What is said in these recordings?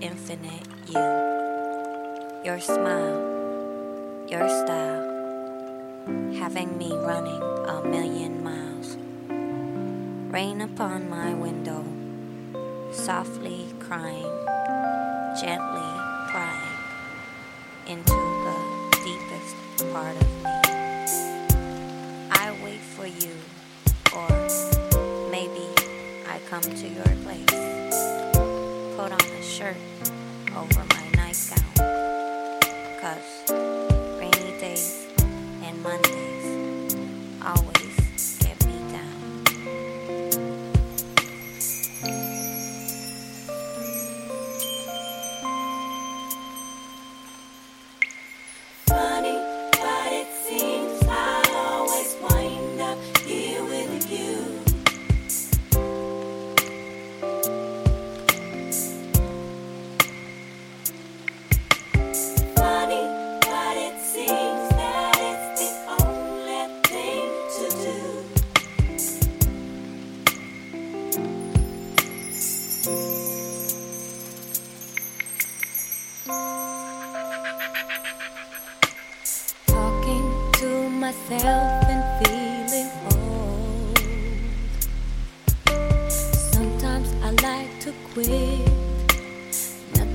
Infinite you. Your smile, your style, having me running a million miles. Rain upon my window, softly crying, gently prying into the deepest part of me. For you, or maybe I come to your place. Put on a shirt over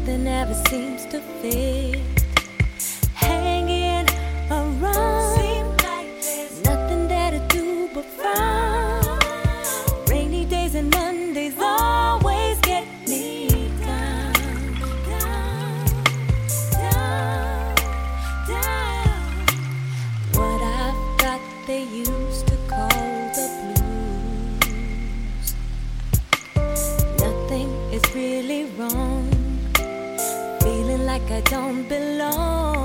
Nothing ever seems to fit. I don't belong.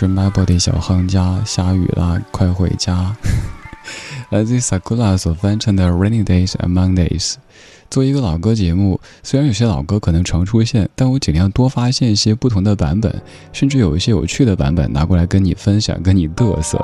是 My Body 小行家，下雨啦，快回家。来自于 Sakura 所翻唱的《Rainy Days and Mondays》。作为一个老歌节目，虽然有些老歌可能常出现，但我尽量多发现一些不同的版本，甚至有一些有趣的版本拿过来跟你分享，跟你嘚瑟。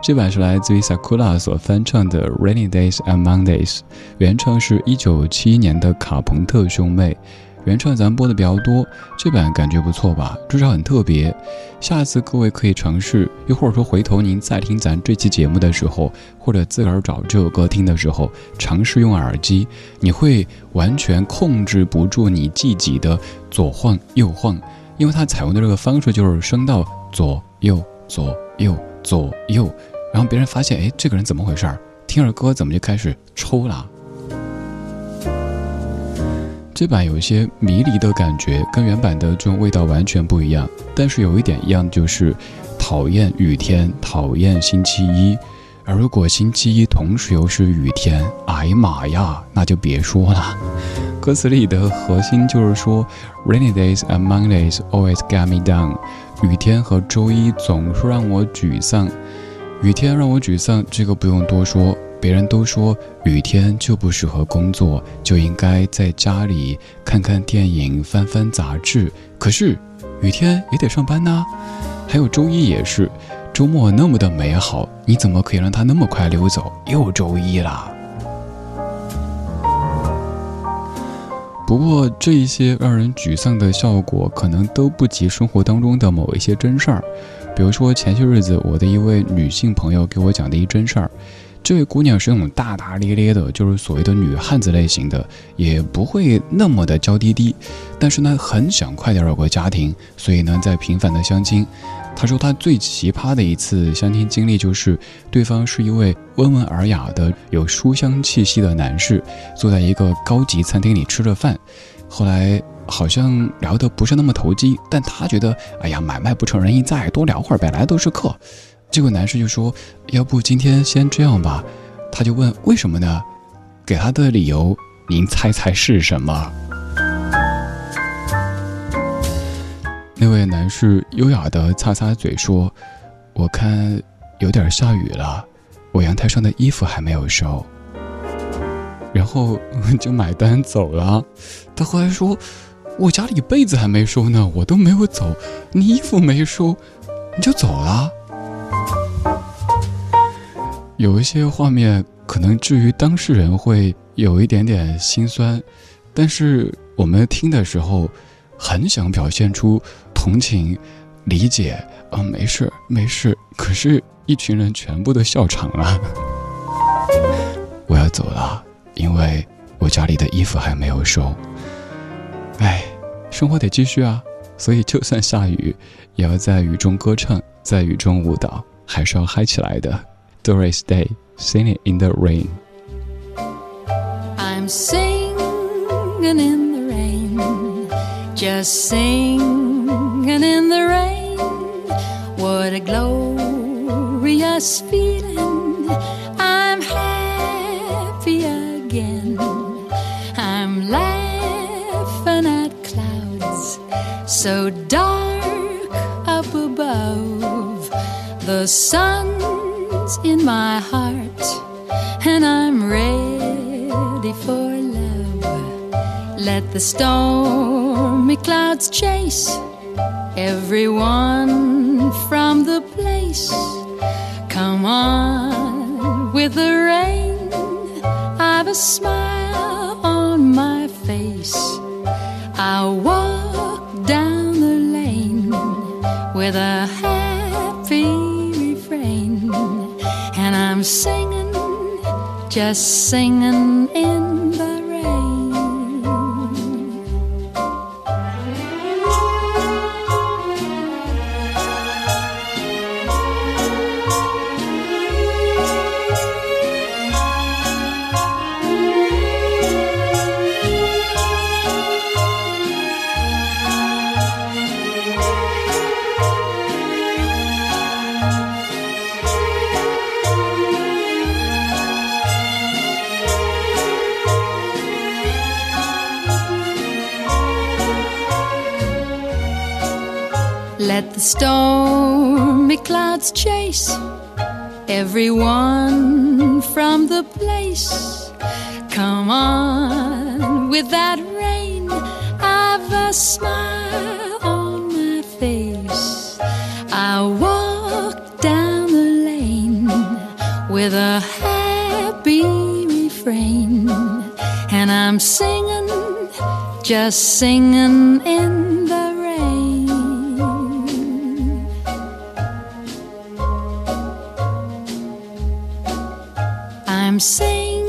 这版是来自于 Sakura 所翻唱的《Rainy Days and Mondays》，原唱是一九七一年的卡朋特兄妹。原创咱播的比较多，这版感觉不错吧？至少很特别。下次各位可以尝试，又或者说回头您再听咱这期节目的时候，或者自个儿找这首歌听的时候，尝试用耳机，你会完全控制不住你自己的左晃右晃，因为它采用的这个方式就是声道左右左右左右，然后别人发现，哎，这个人怎么回事儿？听着歌怎么就开始抽了？这版有一些迷离的感觉，跟原版的这种味道完全不一样。但是有一点一样，就是讨厌雨天，讨厌星期一。而如果星期一同时又是雨天，哎呀妈呀，那就别说了。歌词里的核心就是说，Rainy days and Mondays always get me down。雨天和周一总是让我沮丧。雨天让我沮丧，这个不用多说。别人都说雨天就不适合工作，就应该在家里看看电影、翻翻杂志。可是雨天也得上班呐，还有周一也是，周末那么的美好，你怎么可以让它那么快溜走？又周一啦。不过这一些让人沮丧的效果，可能都不及生活当中的某一些真事儿。比如说前些日子，我的一位女性朋友给我讲的一真事儿。这位姑娘是那种大大咧咧的，就是所谓的女汉子类型的，也不会那么的娇滴滴，但是呢，很想快点有个家庭，所以呢，在频繁的相亲。她说她最奇葩的一次相亲经历就是，对方是一位温文尔雅的、有书香气息的男士，坐在一个高级餐厅里吃着饭，后来好像聊得不是那么投机，但她觉得，哎呀，买卖不成仁义在，多聊会儿呗，来都是客。这个男士就说：“要不今天先这样吧。”他就问：“为什么呢？”给他的理由，您猜猜是什么？那位男士优雅的擦擦嘴说：“我看有点下雨了，我阳台上的衣服还没有收。”然后就买单走了。他后来说：“我家里被子还没收呢，我都没有走，你衣服没收，你就走了。”有一些画面可能至于当事人会有一点点心酸，但是我们听的时候很想表现出同情、理解啊，没事没事。可是，一群人全部都笑场了。我要走了，因为我家里的衣服还没有收。哎，生活得继续啊，所以就算下雨，也要在雨中歌唱，在雨中舞蹈，还是要嗨起来的。Doris Day, singing in the rain. I'm singing in the rain, just singing in the rain. What a glorious feeling! I'm happy again. I'm laughing at clouds so dark up above. The sun in my heart, and I'm ready for love. Let the stormy clouds chase everyone from the place. Come on with the rain, I've a smile just singing in stormy clouds chase everyone from the place. Come on with that rain. I've a smile on my face. I walk down the lane with a happy refrain, and I'm singing, just singing in the singing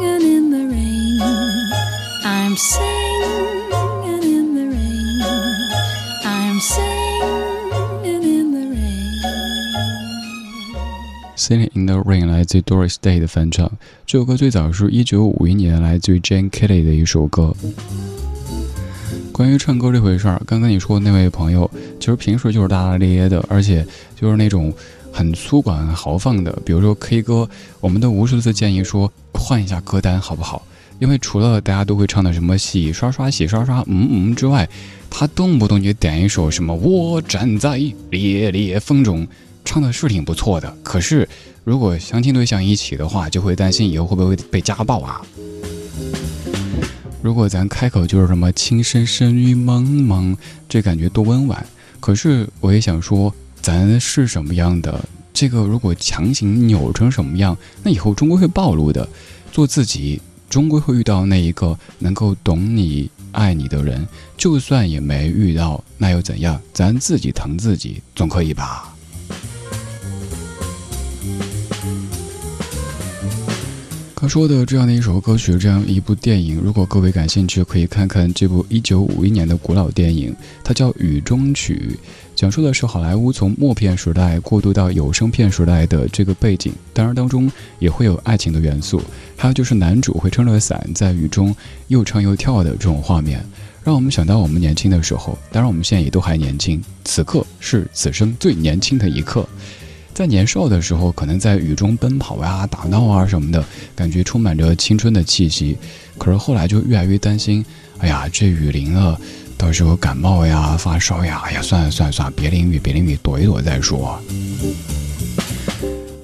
in the rain. I'm singing in the rain. I'm singing in the rain. Singing in the Rain 来自于 Doris Day 的翻唱。这首歌最早是一九五一年来自于 Jane Kelly 的一首歌。关于唱歌这回事儿，刚刚你说的那位朋友，其实平时就是大大咧咧的，而且就是那种很粗犷、很豪放的。比如说 K 歌，我们都无数次建议说换一下歌单好不好？因为除了大家都会唱的什么洗刷刷、洗刷刷、嗯嗯之外，他动不动就点一首什么我站在烈烈风中，唱的是挺不错的。可是如果相亲对象一起的话，就会担心以后会不会被家暴啊？如果咱开口就是什么“情深深雨蒙蒙”，这感觉多温婉。可是我也想说，咱是什么样的？这个如果强行扭成什么样，那以后终归会暴露的。做自己，终归会遇到那一个能够懂你、爱你的人。就算也没遇到，那又怎样？咱自己疼自己，总可以吧？他说的这样的一首歌曲，这样一部电影，如果各位感兴趣，可以看看这部1951年的古老电影，它叫《雨中曲》，讲述的是好莱坞从默片时代过渡到有声片时代的这个背景。当然，当中也会有爱情的元素，还有就是男主会撑着伞在雨中又唱又跳的这种画面，让我们想到我们年轻的时候。当然，我们现在也都还年轻，此刻是此生最年轻的一刻。在年少的时候，可能在雨中奔跑呀、打闹啊什么的，感觉充满着青春的气息。可是后来就越来越担心，哎呀，这雨淋了，到时候感冒呀、发烧呀，哎呀，算了算了算了，别淋雨，别淋雨，躲一躲再说。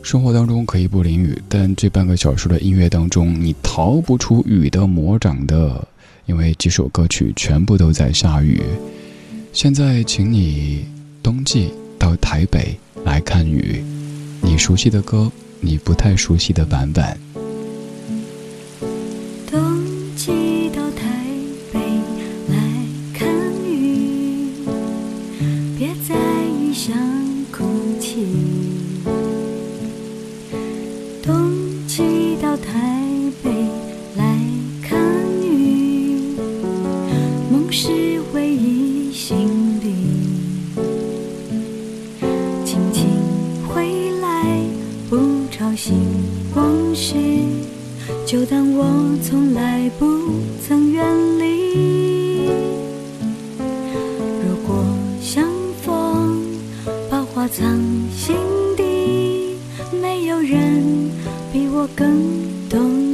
生活当中可以不淋雨，但这半个小时的音乐当中，你逃不出雨的魔掌的，因为几首歌曲全部都在下雨。现在，请你冬季到台北。来看雨，你熟悉的歌，你不太熟悉的版本。我从来不曾远离。如果相逢，把话藏心底，没有人比我更懂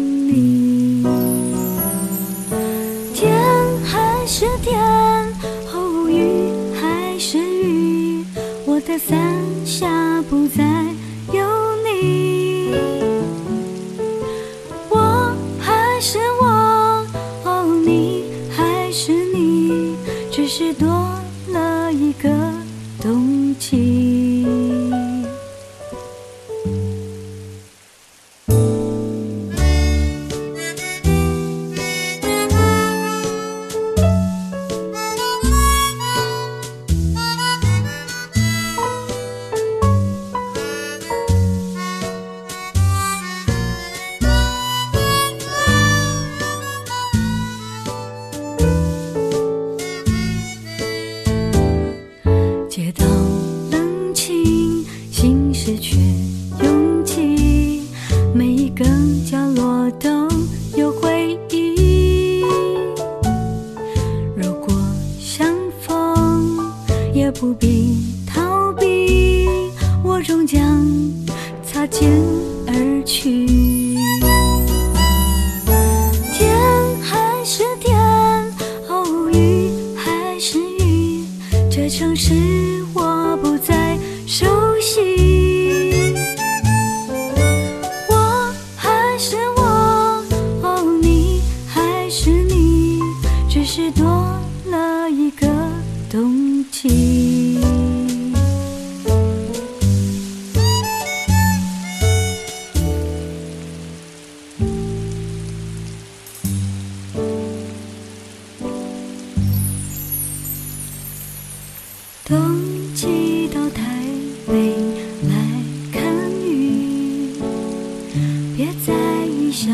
别在异乡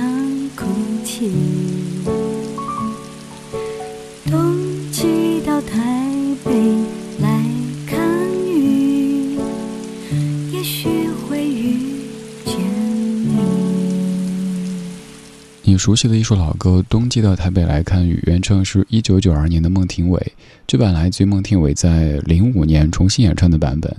哭泣。熟悉的一首老歌《冬季到台北来看雨》，原唱是一九九二年的孟庭苇，这版来自于孟庭苇在零五年重新演唱的版本。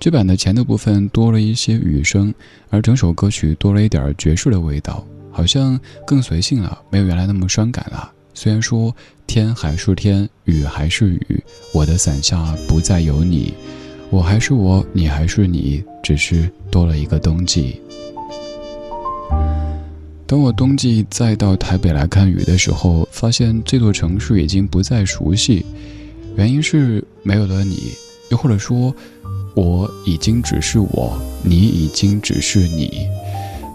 这版的前的部分多了一些雨声，而整首歌曲多了一点爵士的味道，好像更随性了，没有原来那么伤感了。虽然说天还是天，雨还是雨，我的伞下不再有你，我还是我，你还是你，只是多了一个冬季。当我冬季再到台北来看雨的时候，发现这座城市已经不再熟悉，原因是没有了你，又或者说，我已经只是我，你已经只是你。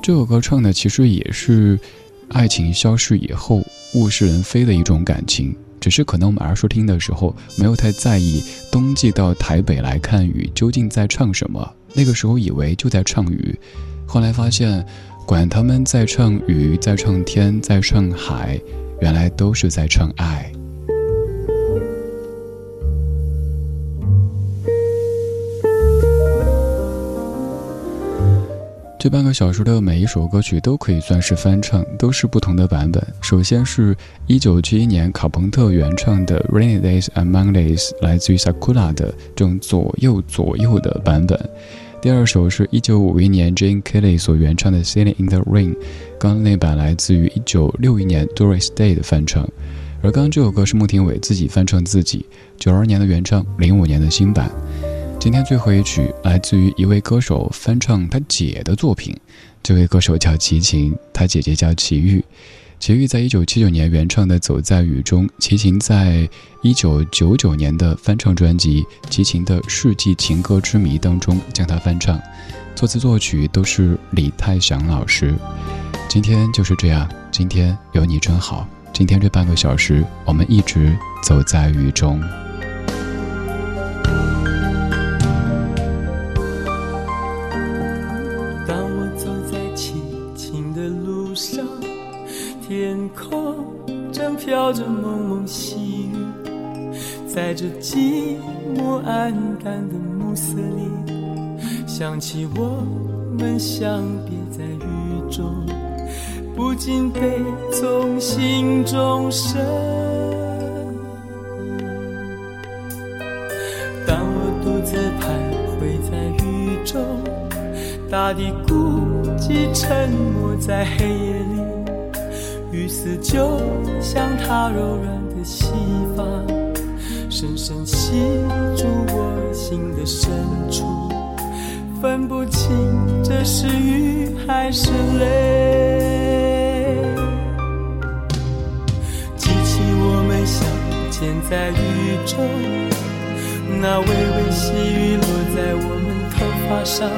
这首歌唱的其实也是爱情消逝以后物是人非的一种感情，只是可能我们耳熟听的时候没有太在意冬季到台北来看雨究竟在唱什么，那个时候以为就在唱雨，后来发现。管他们在唱雨，在唱天，在唱海，原来都是在唱爱。这半个小时的每一首歌曲都可以算是翻唱，都是不同的版本。首先是一九七一年卡朋特原唱的《Rainy Days and Mondays》，来自于 Sakura 的这种左右左右的版本。第二首是一九五一年 Jane Kelly 所原唱的《Sailing in the Rain》，刚刚那版来自于一九六一年 Doris Day 的翻唱，而刚刚这首歌是穆廷伟自己翻唱自己，九二年的原唱，零五年的新版。今天最后一曲来自于一位歌手翻唱他姐的作品，这位歌手叫齐秦，他姐姐叫齐豫。齐豫在一九七九年原唱的《走在雨中》，齐秦在一九九九年的翻唱专辑《齐秦的世纪情歌之谜》当中将它翻唱，作词作曲都是李泰祥老师。今天就是这样，今天有你真好。今天这半个小时，我们一直走在雨中。在这寂寞暗淡的暮色里，想起我们相别在雨中，不禁悲从心中生。当我独自徘徊在雨中。大地孤寂，沉没在黑夜里，雨丝就像它柔软的细发，深深吸住我心的深处，分不清这是雨还是泪。记起我们相见在雨中，那微微细雨落在我们头发上。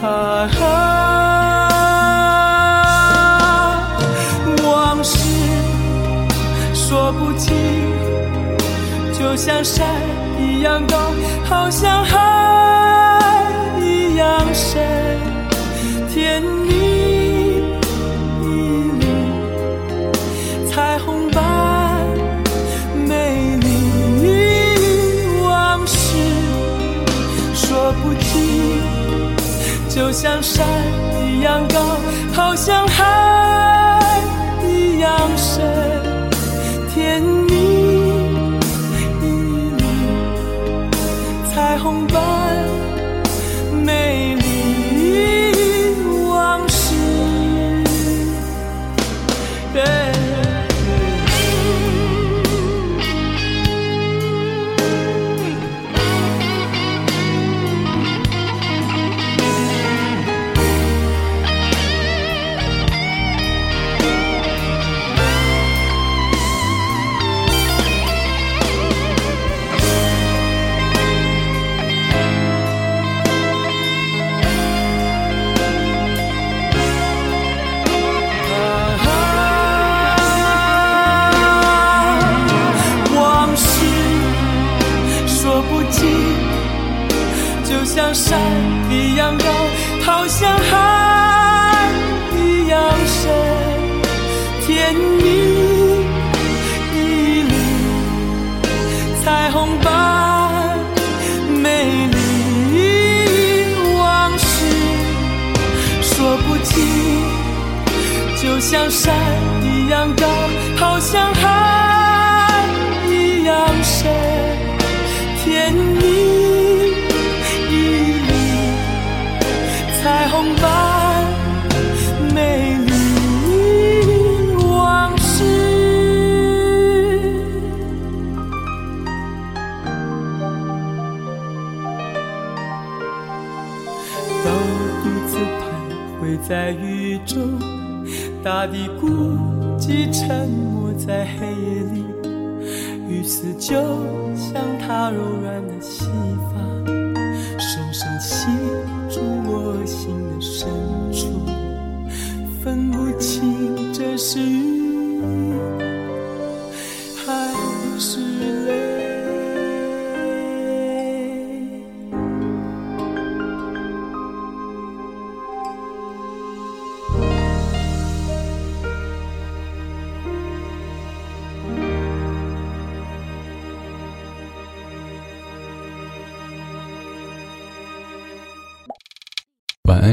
啊啊！往事说不尽，就像山一样高，好像海一样深，甜蜜蜜，彩虹般美丽。往事说不尽。就像山一样高，好像海一样深，彩虹般美丽，往事说不清，就像山一样高，好像海一样深。甜蜜一缕彩虹般在雨中，大地孤寂沉默在黑夜里。雨丝就像它柔软的细发，深深吸住我心的深处，分不清这是雨